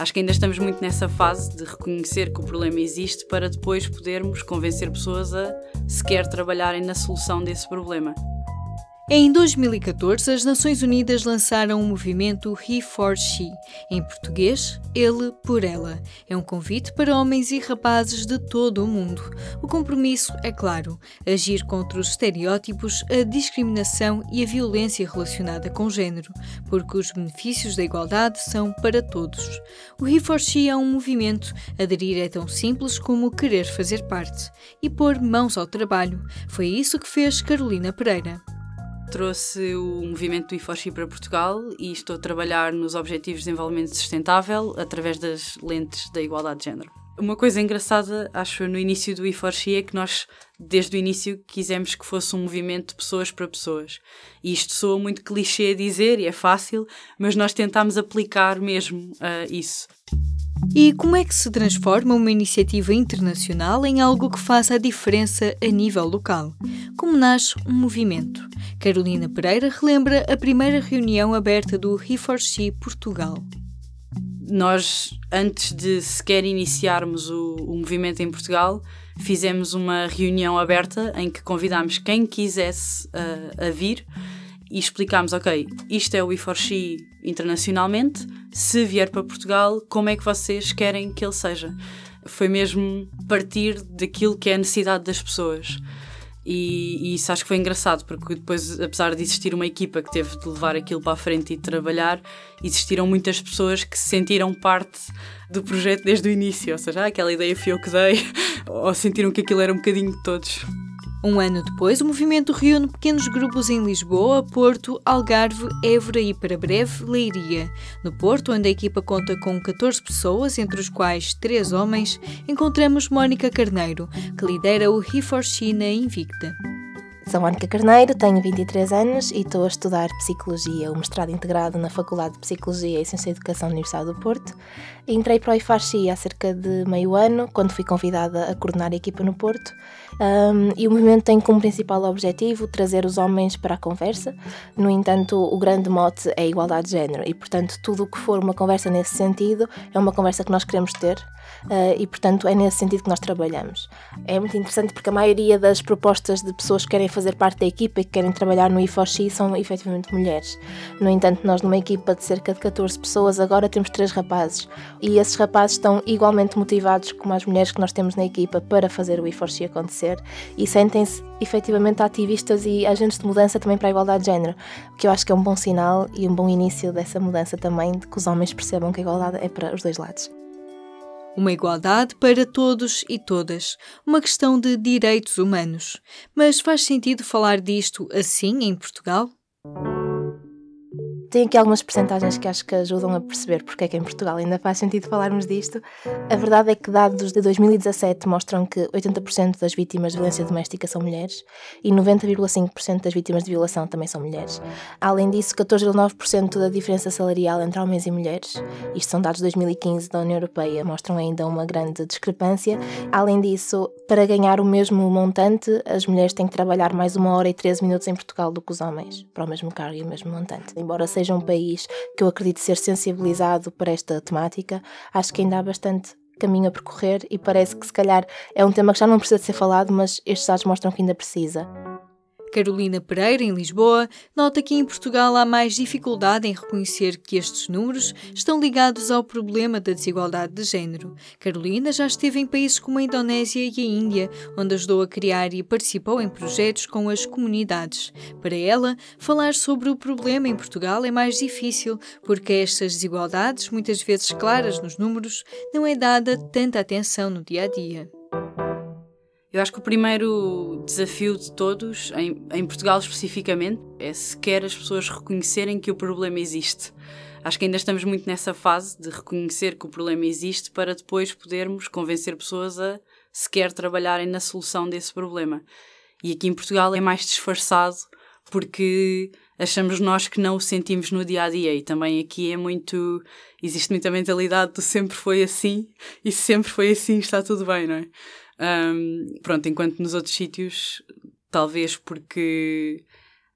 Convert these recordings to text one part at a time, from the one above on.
Acho que ainda estamos muito nessa fase de reconhecer que o problema existe para depois podermos convencer pessoas a sequer trabalharem na solução desse problema. Em 2014, as Nações Unidas lançaram o movimento He for She, em português, Ele por Ela. É um convite para homens e rapazes de todo o mundo. O compromisso é claro: agir contra os estereótipos, a discriminação e a violência relacionada com género, porque os benefícios da igualdade são para todos. O He for She é um movimento. Aderir é tão simples como querer fazer parte e pôr mãos ao trabalho. Foi isso que fez Carolina Pereira trouxe o movimento do IFOSHI para Portugal e estou a trabalhar nos Objetivos de Desenvolvimento Sustentável através das lentes da igualdade de género. Uma coisa engraçada, acho, no início do IFORXI é que nós, desde o início, quisemos que fosse um movimento de pessoas para pessoas. E isto soa muito clichê a dizer e é fácil, mas nós tentámos aplicar mesmo uh, isso. E como é que se transforma uma iniciativa internacional em algo que faça a diferença a nível local? Como nasce um movimento? Carolina Pereira relembra a primeira reunião aberta do He4C Portugal. Nós, antes de sequer iniciarmos o, o movimento em Portugal, fizemos uma reunião aberta em que convidámos quem quisesse uh, a vir e explicámos, ok, isto é o E4X internacionalmente, se vier para Portugal, como é que vocês querem que ele seja? Foi mesmo partir daquilo que é a necessidade das pessoas. E, e, isso acho que foi engraçado, porque depois, apesar de existir uma equipa que teve de levar aquilo para a frente e trabalhar, existiram muitas pessoas que se sentiram parte do projeto desde o início. Ou seja, ah, aquela ideia fui eu que dei, ou sentiram que aquilo era um bocadinho de todos. Um ano depois, o movimento reúne pequenos grupos em Lisboa, Porto, Algarve, Évora e, para breve, Leiria. No Porto, onde a equipa conta com 14 pessoas, entre os quais 3 homens, encontramos Mónica Carneiro, que lidera o He4She na Invicta. Sou Mónica Carneiro, tenho 23 anos e estou a estudar Psicologia, o mestrado integrado na Faculdade de Psicologia e Ciência e Educação da Universidade do Porto. Entrei para o IFARCI há cerca de meio ano, quando fui convidada a coordenar a equipa no Porto. Um, e o movimento tem como principal objetivo trazer os homens para a conversa. No entanto, o grande mote é a igualdade de género e, portanto, tudo o que for uma conversa nesse sentido é uma conversa que nós queremos ter uh, e, portanto, é nesse sentido que nós trabalhamos. É muito interessante porque a maioria das propostas de pessoas que querem fazer parte da equipa e que querem trabalhar no IFOXI são efetivamente mulheres. No entanto, nós, numa equipa de cerca de 14 pessoas, agora temos três rapazes e esses rapazes estão igualmente motivados como as mulheres que nós temos na equipa para fazer o IFOXI acontecer e sentem-se efetivamente ativistas e agentes de mudança também para a igualdade de género, o que eu acho que é um bom sinal e um bom início dessa mudança também, de que os homens percebam que a igualdade é para os dois lados. Uma igualdade para todos e todas, uma questão de direitos humanos. Mas faz sentido falar disto assim em Portugal? Tem aqui algumas percentagens que acho que ajudam a perceber porque é que em Portugal ainda faz sentido falarmos disto. A verdade é que dados de 2017 mostram que 80% das vítimas de violência doméstica são mulheres e 90,5% das vítimas de violação também são mulheres. Além disso, 14,9% da diferença salarial entre homens e mulheres, isto são dados de 2015 da União Europeia, mostram ainda uma grande discrepância. Além disso, para ganhar o mesmo montante, as mulheres têm que trabalhar mais uma hora e 13 minutos em Portugal do que os homens, para o mesmo cargo e o mesmo montante. Embora seja um país que eu acredito ser sensibilizado para esta temática, acho que ainda há bastante caminho a percorrer e parece que se calhar é um tema que já não precisa de ser falado, mas estes dados mostram que ainda precisa. Carolina Pereira, em Lisboa, nota que em Portugal há mais dificuldade em reconhecer que estes números estão ligados ao problema da desigualdade de género. Carolina já esteve em países como a Indonésia e a Índia, onde ajudou a criar e participou em projetos com as comunidades. Para ela, falar sobre o problema em Portugal é mais difícil, porque estas desigualdades, muitas vezes claras nos números, não é dada tanta atenção no dia a dia. Eu acho que o primeiro desafio de todos, em, em Portugal especificamente, é sequer as pessoas reconhecerem que o problema existe. Acho que ainda estamos muito nessa fase de reconhecer que o problema existe para depois podermos convencer pessoas a sequer trabalharem na solução desse problema. E aqui em Portugal é mais disfarçado porque achamos nós que não o sentimos no dia a dia e também aqui é muito existe muita mentalidade do sempre foi assim e se sempre foi assim está tudo bem, não é? Um, pronto, enquanto nos outros sítios, talvez porque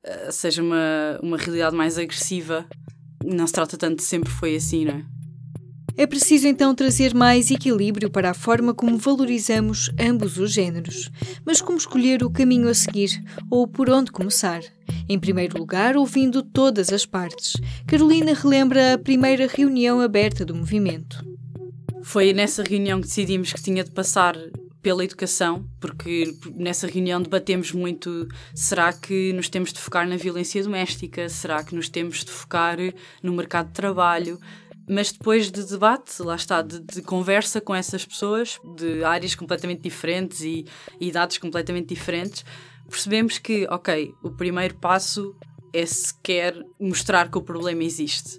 uh, seja uma, uma realidade mais agressiva, não se trata tanto de sempre foi assim, não é? É preciso então trazer mais equilíbrio para a forma como valorizamos ambos os géneros. Mas como escolher o caminho a seguir ou por onde começar? Em primeiro lugar, ouvindo todas as partes. Carolina relembra a primeira reunião aberta do movimento. Foi nessa reunião que decidimos que tinha de passar pela educação, porque nessa reunião debatemos muito: será que nos temos de focar na violência doméstica? Será que nos temos de focar no mercado de trabalho? mas depois de debate, lá está, de, de, conversa com essas pessoas de áreas completamente diferentes e, e idades completamente diferentes, percebemos que, ok, o primeiro passo é sequer mostrar que o problema existe.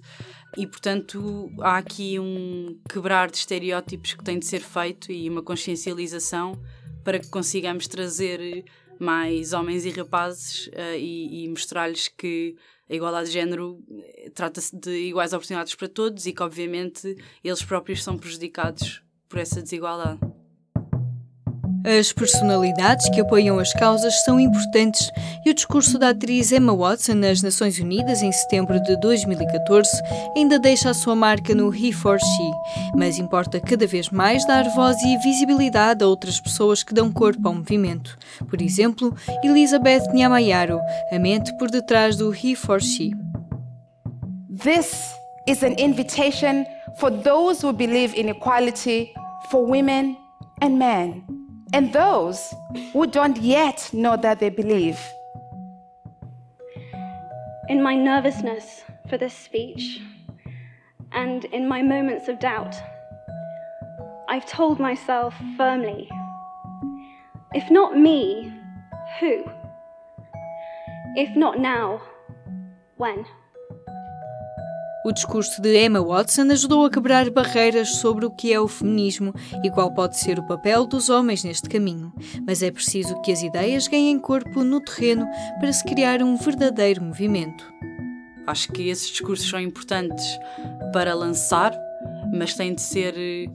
E, portanto, há aqui um quebrar de estereótipos que tem de ser feito e uma consciencialização para que consigamos trazer mais homens e rapazes uh, e, e mostrar-lhes que a igualdade de género eh, trata-se de iguais oportunidades para todos e que, obviamente, eles próprios são prejudicados por essa desigualdade. As personalidades que apoiam as causas são importantes e o discurso da atriz Emma Watson nas Nações Unidas em setembro de 2014 ainda deixa a sua marca no He for She, mas importa cada vez mais dar voz e visibilidade a outras pessoas que dão corpo ao movimento. Por exemplo, Elizabeth Nyamayaro, a mente por detrás do He for She. This is an invitation for those who believe in equality for women and men. And those who don't yet know that they believe. In my nervousness for this speech and in my moments of doubt, I've told myself firmly if not me, who? If not now, when? O discurso de Emma Watson ajudou a quebrar barreiras sobre o que é o feminismo e qual pode ser o papel dos homens neste caminho. Mas é preciso que as ideias ganhem corpo no terreno para se criar um verdadeiro movimento. Acho que esses discursos são importantes para lançar, mas têm de ser eh,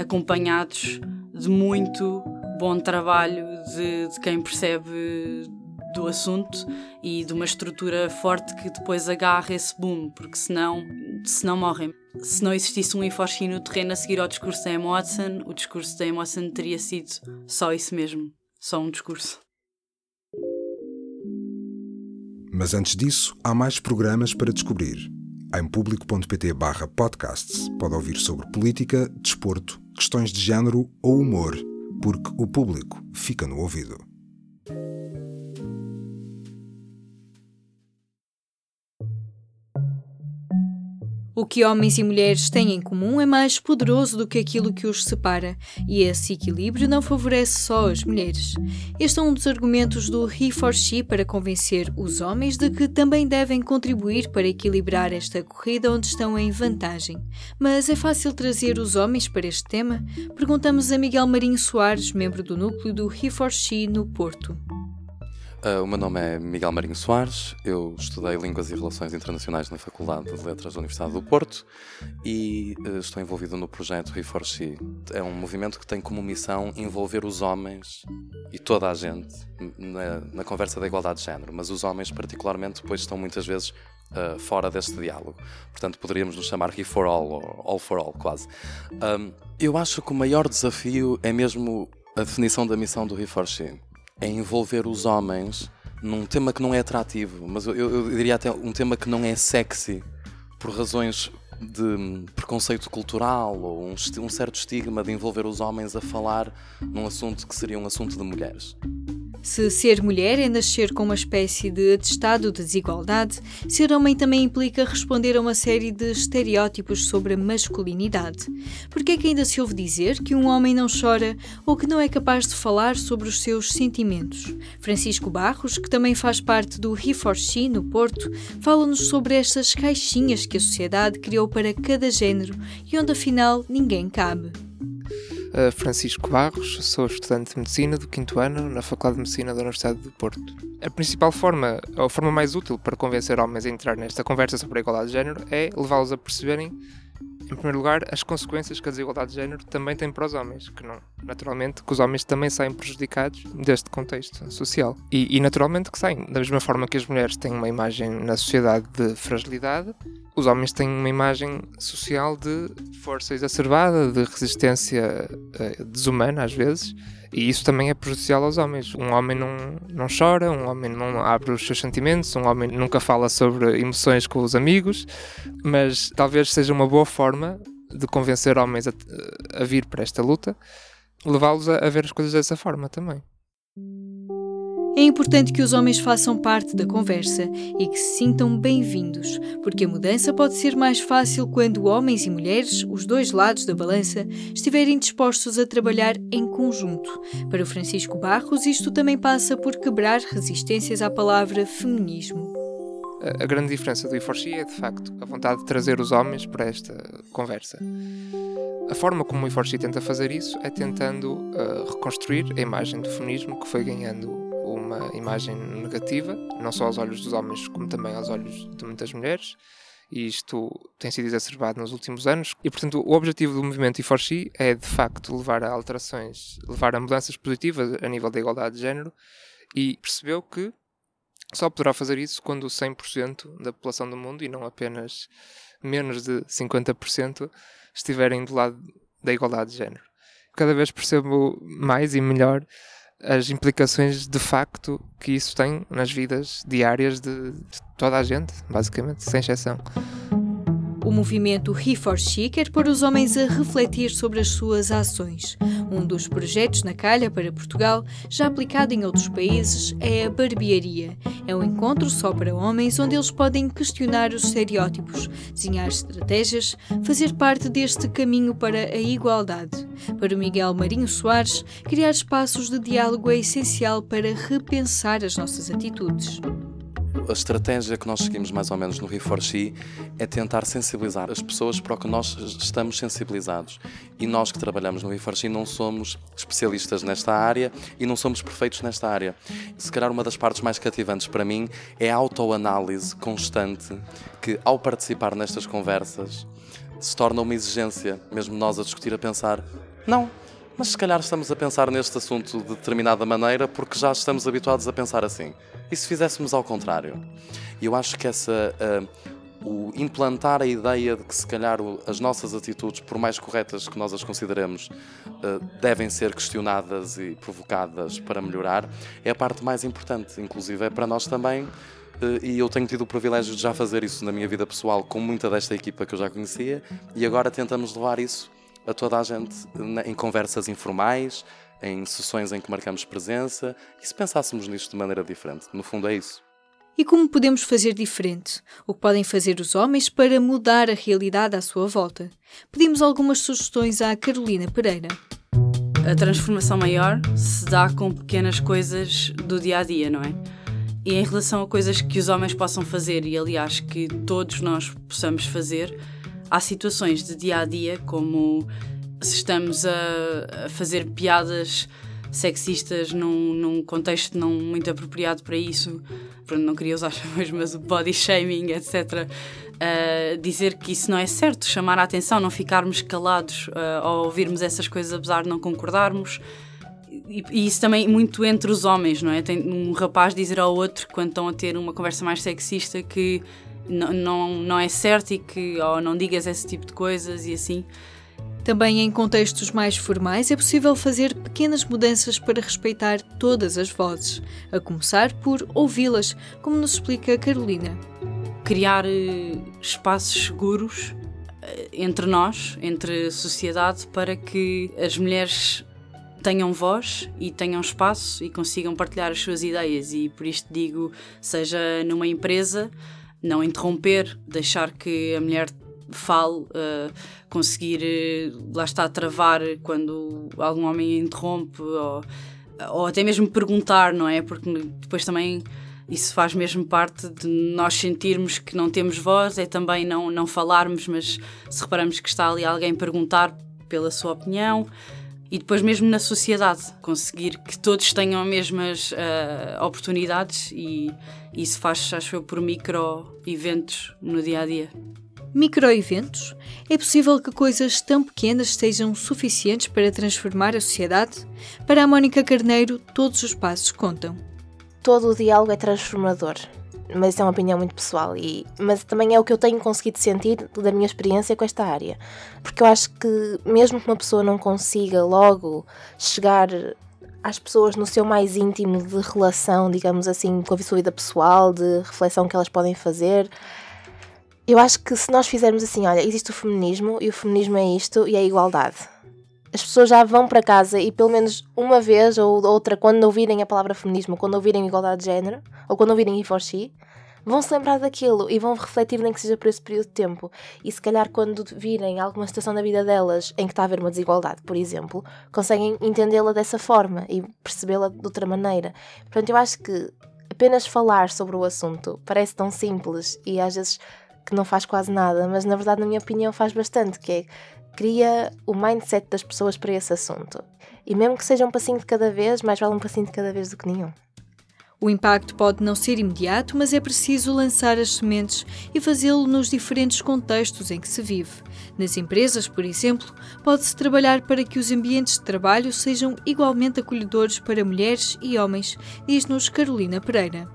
acompanhados de muito bom trabalho de, de quem percebe do assunto e de uma estrutura forte que depois agarra esse boom, porque senão, senão morrem. Se não existisse um Iforchi no terreno a seguir ao discurso da Emma Watson, o discurso da Emma Watson teria sido só isso mesmo, só um discurso. Mas antes disso, há mais programas para descobrir. Em público.pt podcasts pode ouvir sobre política, desporto, questões de género ou humor, porque o público fica no ouvido. O que homens e mulheres têm em comum é mais poderoso do que aquilo que os separa, e esse equilíbrio não favorece só as mulheres. Este é um dos argumentos do He for She para convencer os homens de que também devem contribuir para equilibrar esta corrida onde estão em vantagem. Mas é fácil trazer os homens para este tema? Perguntamos a Miguel Marinho Soares, membro do núcleo do He for She no Porto. Uh, o meu nome é Miguel Marinho Soares, eu estudei Línguas e Relações Internacionais na Faculdade de Letras da Universidade do Porto e uh, estou envolvido no projeto Reforce. É um movimento que tem como missão envolver os homens e toda a gente na, na conversa da igualdade de género, mas os homens, particularmente, depois estão muitas vezes uh, fora deste diálogo. Portanto, poderíamos nos chamar He for All, ou All for All, quase. Um, eu acho que o maior desafio é mesmo a definição da missão do Reforce é envolver os homens num tema que não é atrativo, mas eu, eu, diria até um tema que não é sexy, por razões de preconceito cultural ou um, um certo estigma de envolver os homens a falar num assunto que seria um assunto de mulheres. Se ser mulher é nascer com uma espécie de atestado de desigualdade, ser homem também implica responder a uma série de estereótipos sobre a masculinidade. Por que é que ainda se ouve dizer que um homem não chora ou que não é capaz de falar sobre os seus sentimentos? Francisco Barros, que também faz parte do He for She no Porto, fala-nos sobre estas caixinhas que a sociedade criou para cada género e onde afinal ninguém cabe. Francisco Barros, sou estudante de Medicina do quinto ano na Faculdade de Medicina da Universidade do Porto. A principal forma, ou a forma mais útil para convencer homens a entrar nesta conversa sobre a igualdade de género é levá-los a perceberem, em primeiro lugar, as consequências que a desigualdade de género também tem para os homens, que não, naturalmente, que os homens também saem prejudicados deste contexto social. E, e naturalmente que saem, da mesma forma que as mulheres têm uma imagem na sociedade de fragilidade, os homens têm uma imagem social de força exacerbada, de resistência uh, desumana às vezes, e isso também é prejudicial aos homens. Um homem não, não chora, um homem não abre os seus sentimentos, um homem nunca fala sobre emoções com os amigos, mas talvez seja uma boa forma de convencer homens a, a vir para esta luta, levá-los a, a ver as coisas dessa forma também. É importante que os homens façam parte da conversa e que se sintam bem-vindos, porque a mudança pode ser mais fácil quando homens e mulheres, os dois lados da balança, estiverem dispostos a trabalhar em conjunto. Para o Francisco Barros, isto também passa por quebrar resistências à palavra feminismo. A grande diferença do I4C é, de facto, a vontade de trazer os homens para esta conversa. A forma como o I4C tenta fazer isso é tentando uh, reconstruir a imagem do feminismo que foi ganhando uma imagem negativa, não só aos olhos dos homens, como também aos olhos de muitas mulheres. E isto tem sido exacerbado nos últimos anos. E, portanto, o objetivo do movimento e 4 é, de facto, levar a alterações, levar a mudanças positivas a nível da igualdade de género. E percebeu que só poderá fazer isso quando 100% da população do mundo, e não apenas menos de 50%, estiverem do lado da igualdade de género. Cada vez percebo mais e melhor as implicações de facto que isso tem nas vidas diárias de, de toda a gente, basicamente, sem exceção. O movimento He4She quer pôr os homens a refletir sobre as suas ações. Um dos projetos na calha para Portugal, já aplicado em outros países, é a barbearia. É um encontro só para homens onde eles podem questionar os estereótipos, desenhar estratégias, fazer parte deste caminho para a igualdade. Para o Miguel Marinho Soares, criar espaços de diálogo é essencial para repensar as nossas atitudes a estratégia que nós seguimos mais ou menos no Reforci é tentar sensibilizar as pessoas para o que nós estamos sensibilizados. E nós que trabalhamos no Reforci não somos especialistas nesta área e não somos perfeitos nesta área. Se calhar uma das partes mais cativantes para mim é a autoanálise constante que, ao participar nestas conversas, se torna uma exigência, mesmo nós a discutir, a pensar: não, mas se calhar estamos a pensar neste assunto de determinada maneira porque já estamos habituados a pensar assim. E se fizéssemos ao contrário? Eu acho que essa. Uh, o implantar a ideia de que se calhar as nossas atitudes, por mais corretas que nós as consideremos, uh, devem ser questionadas e provocadas para melhorar, é a parte mais importante. Inclusive é para nós também uh, e eu tenho tido o privilégio de já fazer isso na minha vida pessoal com muita desta equipa que eu já conhecia e agora tentamos levar isso a toda a gente em conversas informais, em sessões em que marcamos presença e se pensássemos nisto de maneira diferente. No fundo, é isso. E como podemos fazer diferente? O que podem fazer os homens para mudar a realidade à sua volta? Pedimos algumas sugestões à Carolina Pereira. A transformação maior se dá com pequenas coisas do dia a dia, não é? E em relação a coisas que os homens possam fazer, e aliás que todos nós possamos fazer, há situações de dia a dia, como se estamos a, a fazer piadas sexistas num, num, contexto não muito apropriado para isso, pronto, não queria usar chamas, mas o body shaming, etc. Uh, dizer que isso não é certo, chamar a atenção, não ficarmos calados uh, ao ouvirmos essas coisas, apesar de não concordarmos. E, e, isso também muito entre os homens, não é? Tem um rapaz dizer ao outro, quando estão a ter uma conversa mais sexista, que não, não é certo e que ou não digas esse tipo de coisas e assim. Também em contextos mais formais é possível fazer pequenas mudanças para respeitar todas as vozes, a começar por ouvi-las, como nos explica Carolina. Criar eh, espaços seguros eh, entre nós, entre a sociedade, para que as mulheres tenham voz e tenham espaço e consigam partilhar as suas ideias. E por isto digo, seja numa empresa, não interromper, deixar que a mulher fale, uh, conseguir, uh, lá está, travar quando algum homem interrompe, ou, ou até mesmo perguntar, não é? Porque depois também isso faz mesmo parte de nós sentirmos que não temos voz, é também não, não falarmos, mas se reparamos que está ali alguém perguntar pela sua opinião. E depois, mesmo na sociedade, conseguir que todos tenham as mesmas uh, oportunidades, e isso faz, acho eu, por micro eventos no dia a dia. Microeventos? É possível que coisas tão pequenas sejam suficientes para transformar a sociedade? Para a Mónica Carneiro, todos os passos contam. Todo o diálogo é transformador, mas isso é uma opinião muito pessoal, e, mas também é o que eu tenho conseguido sentir da minha experiência com esta área. Porque eu acho que, mesmo que uma pessoa não consiga logo chegar às pessoas no seu mais íntimo de relação, digamos assim, com a sua vida pessoal, de reflexão que elas podem fazer, eu acho que se nós fizermos assim, olha, existe o feminismo e o feminismo é isto e é a igualdade. As pessoas já vão para casa e pelo menos uma vez ou outra, quando ouvirem a palavra feminismo, quando ouvirem igualdade de género, ou quando ouvirem for she, vão se lembrar daquilo e vão refletir nem que seja por esse período de tempo. E se calhar quando virem alguma situação na vida delas em que está a haver uma desigualdade, por exemplo, conseguem entendê-la dessa forma e percebê-la de outra maneira. Portanto, eu acho que apenas falar sobre o assunto parece tão simples e às vezes que não faz quase nada, mas na verdade, na minha opinião, faz bastante, que é cria o mindset das pessoas para esse assunto. E mesmo que seja um passinho de cada vez, mais vale um passinho de cada vez do que nenhum. O impacto pode não ser imediato, mas é preciso lançar as sementes e fazê-lo nos diferentes contextos em que se vive. Nas empresas, por exemplo, pode-se trabalhar para que os ambientes de trabalho sejam igualmente acolhedores para mulheres e homens, diz-nos Carolina Pereira.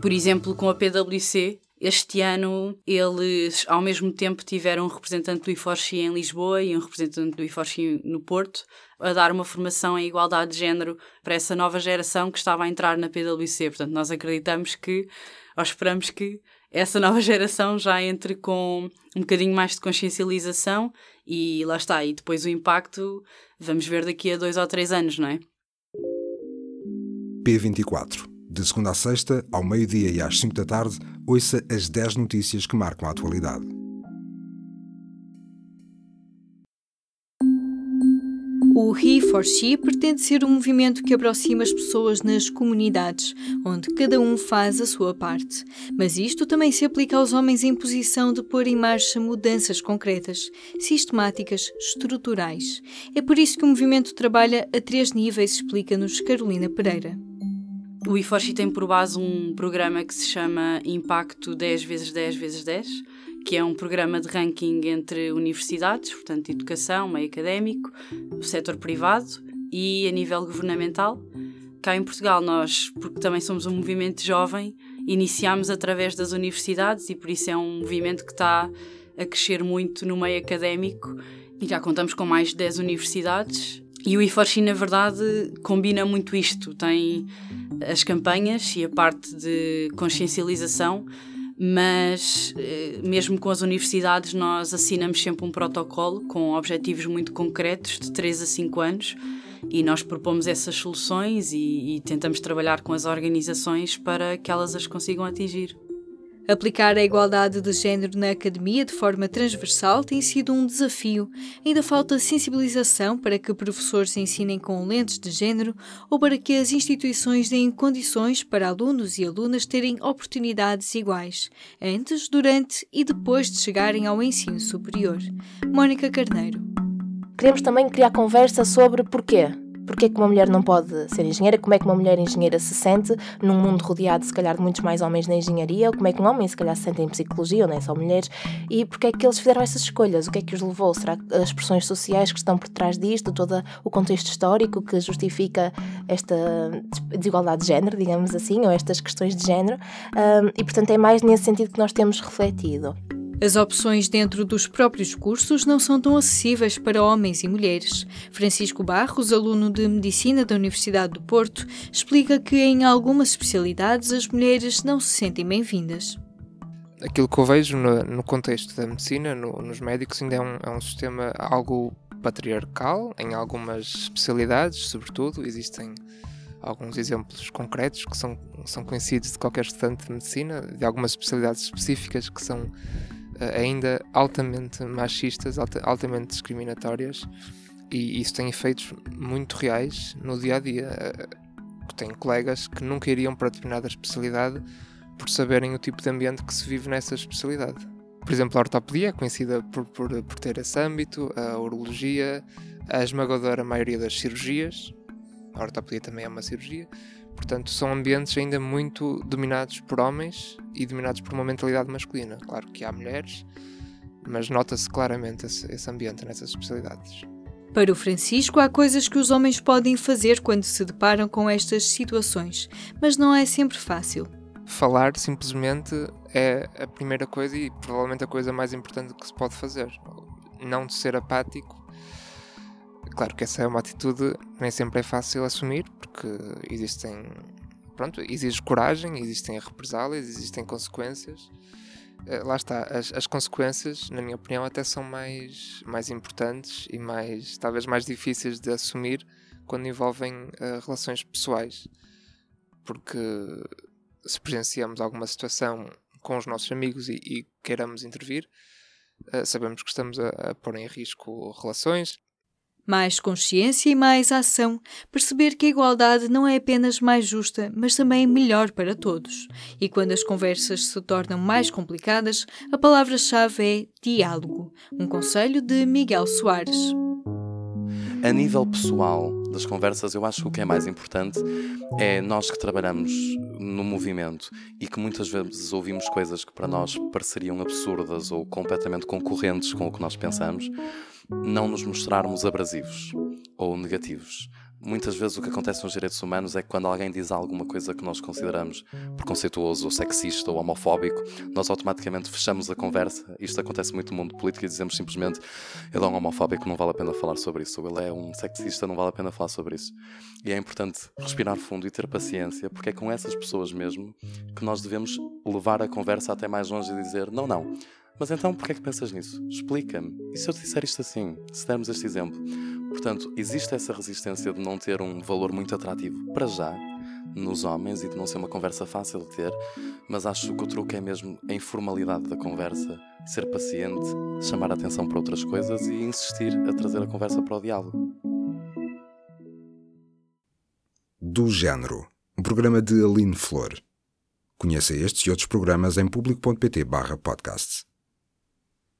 Por exemplo, com a PwC, este ano eles ao mesmo tempo tiveram um representante do IFORCI em Lisboa e um representante do IFORCI no Porto a dar uma formação em igualdade de género para essa nova geração que estava a entrar na PwC. Portanto, nós acreditamos que, ou esperamos que, essa nova geração já entre com um bocadinho mais de consciencialização e lá está. E depois o impacto vamos ver daqui a dois ou três anos, não é? P24 de segunda a sexta, ao meio-dia e às 5 da tarde, ouça as 10 notícias que marcam a atualidade. O He for She pretende ser um movimento que aproxima as pessoas nas comunidades, onde cada um faz a sua parte. Mas isto também se aplica aos homens em posição de pôr em marcha mudanças concretas, sistemáticas, estruturais. É por isso que o movimento trabalha a três níveis, explica-nos Carolina Pereira. O IFORCI tem por base um programa que se chama Impacto 10 vezes 10 vezes 10, que é um programa de ranking entre universidades, portanto, educação, meio académico, setor privado e a nível governamental. Cá em Portugal, nós, porque também somos um movimento jovem, iniciámos através das universidades e por isso é um movimento que está a crescer muito no meio académico e já contamos com mais de 10 universidades. E o IFORCI, na verdade, combina muito isto. Tem as campanhas e a parte de consciencialização, mas eh, mesmo com as universidades nós assinamos sempre um protocolo com objetivos muito concretos de 3 a 5 anos e nós propomos essas soluções e, e tentamos trabalhar com as organizações para que elas as consigam atingir. Aplicar a igualdade de género na academia de forma transversal tem sido um desafio. Ainda falta sensibilização para que professores ensinem com lentes de género ou para que as instituições deem condições para alunos e alunas terem oportunidades iguais, antes, durante e depois de chegarem ao ensino superior. Mónica Carneiro. Queremos também criar conversa sobre porquê porque é que uma mulher não pode ser engenheira, como é que uma mulher engenheira se sente num mundo rodeado, se calhar, de muitos mais homens na engenharia, ou como é que um homem, se calhar, se sente em psicologia, ou nem só mulheres, e porque é que eles fizeram essas escolhas, o que é que os levou, será que as pressões sociais que estão por trás disto, todo o contexto histórico que justifica esta desigualdade de género, digamos assim, ou estas questões de género, um, e portanto é mais nesse sentido que nós temos refletido. As opções dentro dos próprios cursos não são tão acessíveis para homens e mulheres. Francisco Barros, aluno de Medicina da Universidade do Porto, explica que em algumas especialidades as mulheres não se sentem bem-vindas. Aquilo que eu vejo no, no contexto da medicina, no, nos médicos, ainda é um, é um sistema algo patriarcal, em algumas especialidades, sobretudo. Existem alguns exemplos concretos que são, são conhecidos de qualquer estudante de medicina, de algumas especialidades específicas que são ainda altamente machistas, altamente discriminatórias, e isso tem efeitos muito reais no dia a dia. Eh, tenho colegas que nunca iriam para determinada especialidade por saberem o tipo de ambiente que se vive nessa especialidade. Por exemplo, a ortopedia é conhecida por, por, por ter esse âmbito, a urologia, a esmagadora maioria das cirurgias, a ortopedia também é uma cirurgia, Portanto, são ambientes ainda muito dominados por homens e dominados por uma mentalidade masculina. Claro que há mulheres, mas nota-se claramente esse, esse ambiente nessas especialidades. Para o Francisco, há coisas que os homens podem fazer quando se deparam com estas situações, mas não é sempre fácil. Falar simplesmente é a primeira coisa e provavelmente a coisa mais importante que se pode fazer. Não de ser apático. Claro que essa é uma atitude nem sempre é fácil assumir, porque existem. Pronto, exige coragem, existem represálias, existem consequências. Eh, lá está, as, as, consequências, na minha opinião, até são mais, mais importantes e mais, talvez mais difíceis de assumir quando envolvem uh, relações pessoais. Porque se presenciamos alguma situação com os nossos amigos e, e queiramos intervir, uh, sabemos que estamos a, a pôr em risco relações, mais consciência e mais ação, perceber que a igualdade não é apenas mais justa, mas também melhor para todos. E quando as conversas se tornam mais complicadas, a palavra-chave é diálogo. Um conselho de Miguel Soares. A nível pessoal das conversas, eu acho que o que é mais importante é nós que trabalhamos no movimento e que muitas vezes ouvimos coisas que para nós pareceriam absurdas ou completamente concorrentes com o que nós pensamos não nos mostrarmos abrasivos ou negativos. Muitas vezes o que acontece nos direitos humanos é que quando alguém diz alguma coisa que nós consideramos preconceituoso ou sexista ou homofóbico, nós automaticamente fechamos a conversa. Isto acontece muito no mundo político e dizemos simplesmente ele é um homofóbico, não vale a pena falar sobre isso, ou ele é um sexista, não vale a pena falar sobre isso. E é importante respirar fundo e ter paciência, porque é com essas pessoas mesmo que nós devemos levar a conversa até mais longe e dizer: não, não mas então, porquê é que pensas nisso? Explica-me. E se eu te disser isto assim? Se dermos este exemplo? Portanto, existe essa resistência de não ter um valor muito atrativo para já nos homens e de não ser uma conversa fácil de ter, mas acho que o truque é mesmo a informalidade da conversa, ser paciente, chamar a atenção para outras coisas e insistir a trazer a conversa para o diálogo. Do Género, um programa de Aline Flor. Conheça estes e outros programas em público.pt/podcasts.